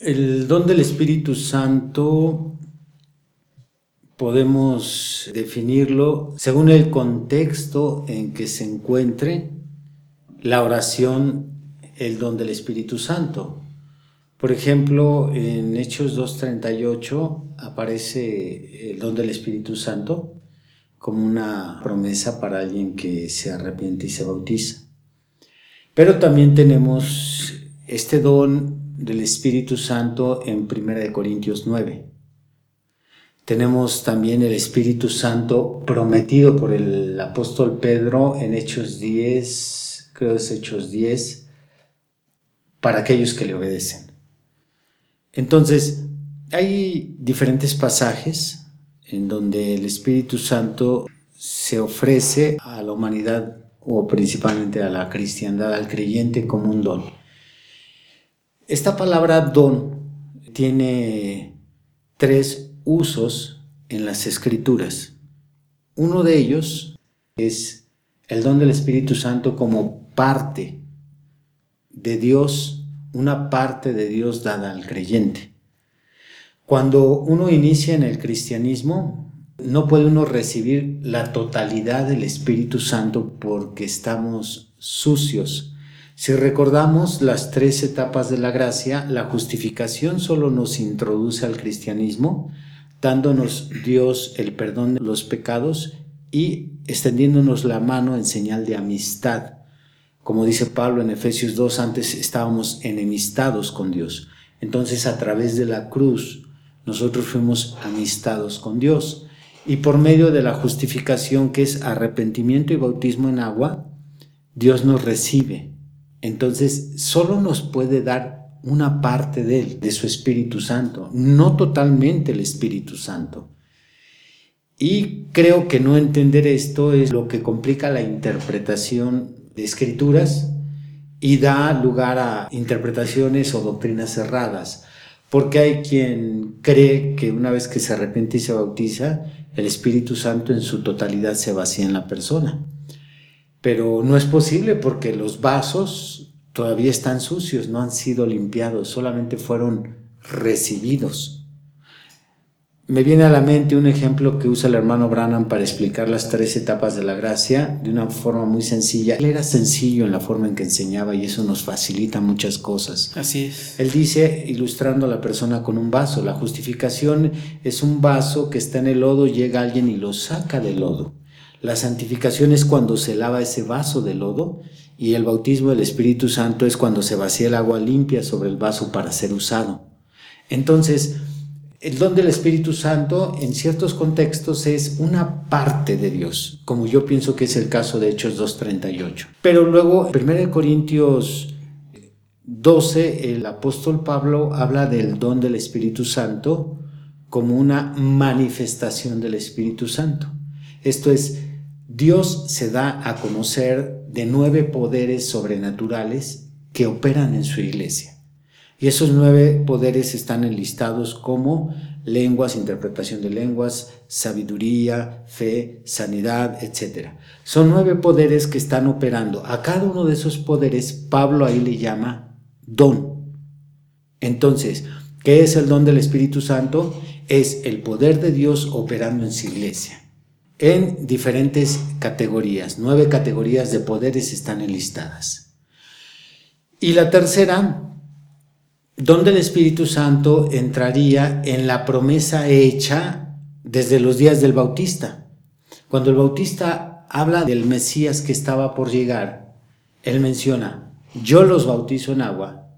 El don del Espíritu Santo podemos definirlo según el contexto en que se encuentre la oración, el don del Espíritu Santo. Por ejemplo, en Hechos 2.38 aparece el don del Espíritu Santo como una promesa para alguien que se arrepiente y se bautiza. Pero también tenemos este don del Espíritu Santo en 1 Corintios 9. Tenemos también el Espíritu Santo prometido por el apóstol Pedro en Hechos 10, creo es Hechos 10, para aquellos que le obedecen. Entonces, hay diferentes pasajes en donde el Espíritu Santo se ofrece a la humanidad o principalmente a la cristiandad, al creyente como un don. Esta palabra don tiene tres usos en las escrituras. Uno de ellos es el don del Espíritu Santo como parte de Dios, una parte de Dios dada al creyente. Cuando uno inicia en el cristianismo, no puede uno recibir la totalidad del Espíritu Santo porque estamos sucios. Si recordamos las tres etapas de la gracia, la justificación solo nos introduce al cristianismo, dándonos Dios el perdón de los pecados y extendiéndonos la mano en señal de amistad. Como dice Pablo en Efesios 2, antes estábamos enemistados con Dios. Entonces a través de la cruz nosotros fuimos amistados con Dios y por medio de la justificación que es arrepentimiento y bautismo en agua, Dios nos recibe. Entonces, solo nos puede dar una parte de él, de su Espíritu Santo, no totalmente el Espíritu Santo. Y creo que no entender esto es lo que complica la interpretación de escrituras y da lugar a interpretaciones o doctrinas cerradas, porque hay quien cree que una vez que se arrepiente y se bautiza, el Espíritu Santo en su totalidad se vacía en la persona. Pero no es posible porque los vasos todavía están sucios, no han sido limpiados, solamente fueron recibidos. Me viene a la mente un ejemplo que usa el hermano Branham para explicar las tres etapas de la gracia de una forma muy sencilla. Él era sencillo en la forma en que enseñaba y eso nos facilita muchas cosas. Así es. Él dice, ilustrando a la persona con un vaso, la justificación es un vaso que está en el lodo, llega alguien y lo saca del lodo. La santificación es cuando se lava ese vaso de lodo y el bautismo del Espíritu Santo es cuando se vacía el agua limpia sobre el vaso para ser usado. Entonces, el don del Espíritu Santo en ciertos contextos es una parte de Dios, como yo pienso que es el caso de Hechos 2.38. Pero luego, en 1 Corintios 12, el apóstol Pablo habla del don del Espíritu Santo como una manifestación del Espíritu Santo. Esto es, Dios se da a conocer de nueve poderes sobrenaturales que operan en su iglesia. Y esos nueve poderes están enlistados como lenguas, interpretación de lenguas, sabiduría, fe, sanidad, etc. Son nueve poderes que están operando. A cada uno de esos poderes Pablo ahí le llama don. Entonces, ¿qué es el don del Espíritu Santo? Es el poder de Dios operando en su iglesia. En diferentes categorías. Nueve categorías de poderes están enlistadas. Y la tercera donde el Espíritu Santo entraría en la promesa hecha desde los días del Bautista. Cuando el Bautista habla del Mesías que estaba por llegar, él menciona, yo los bautizo en agua,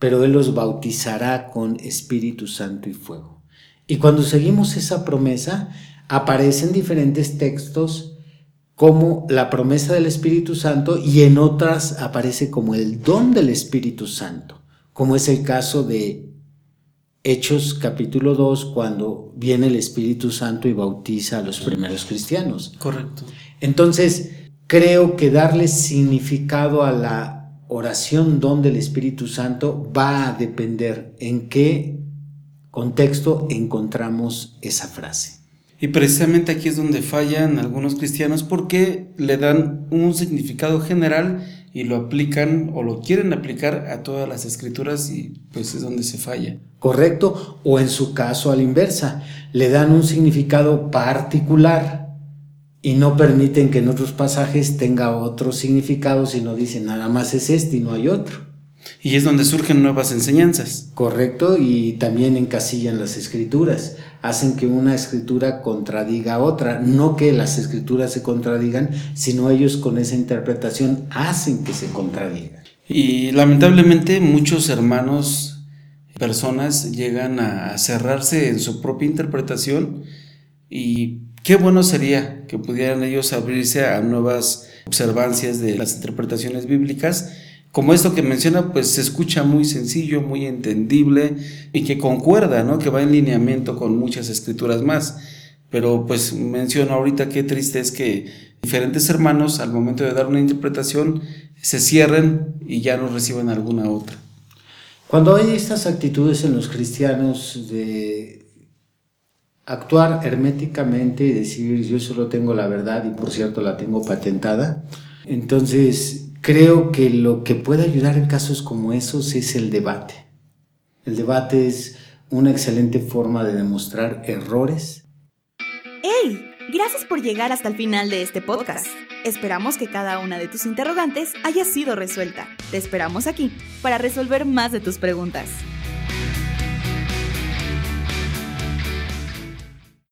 pero él los bautizará con Espíritu Santo y fuego. Y cuando seguimos esa promesa, aparecen diferentes textos como la promesa del Espíritu Santo y en otras aparece como el don del Espíritu Santo como es el caso de Hechos capítulo 2 cuando viene el Espíritu Santo y bautiza a los primeros cristianos. Correcto. Entonces, creo que darle significado a la oración don del Espíritu Santo va a depender en qué contexto encontramos esa frase. Y precisamente aquí es donde fallan algunos cristianos porque le dan un significado general y lo aplican o lo quieren aplicar a todas las escrituras y pues es donde se falla. ¿Correcto? O en su caso a la inversa, le dan un significado particular y no permiten que en otros pasajes tenga otro significado, sino dicen nada más es este y no hay otro. Y es donde surgen nuevas enseñanzas. Correcto, y también encasillan las escrituras, hacen que una escritura contradiga a otra, no que las escrituras se contradigan, sino ellos con esa interpretación hacen que se contradigan. Y lamentablemente muchos hermanos, personas llegan a cerrarse en su propia interpretación y qué bueno sería que pudieran ellos abrirse a nuevas observancias de las interpretaciones bíblicas como esto que menciona, pues se escucha muy sencillo, muy entendible y que concuerda, ¿no? Que va en lineamiento con muchas escrituras más. Pero pues menciono ahorita qué triste es que diferentes hermanos al momento de dar una interpretación se cierren y ya no reciban alguna otra. Cuando hay estas actitudes en los cristianos de actuar herméticamente y decir yo solo tengo la verdad y por cierto la tengo patentada, entonces Creo que lo que puede ayudar en casos como esos es el debate. El debate es una excelente forma de demostrar errores. ¡Hey! Gracias por llegar hasta el final de este podcast. Esperamos que cada una de tus interrogantes haya sido resuelta. Te esperamos aquí para resolver más de tus preguntas.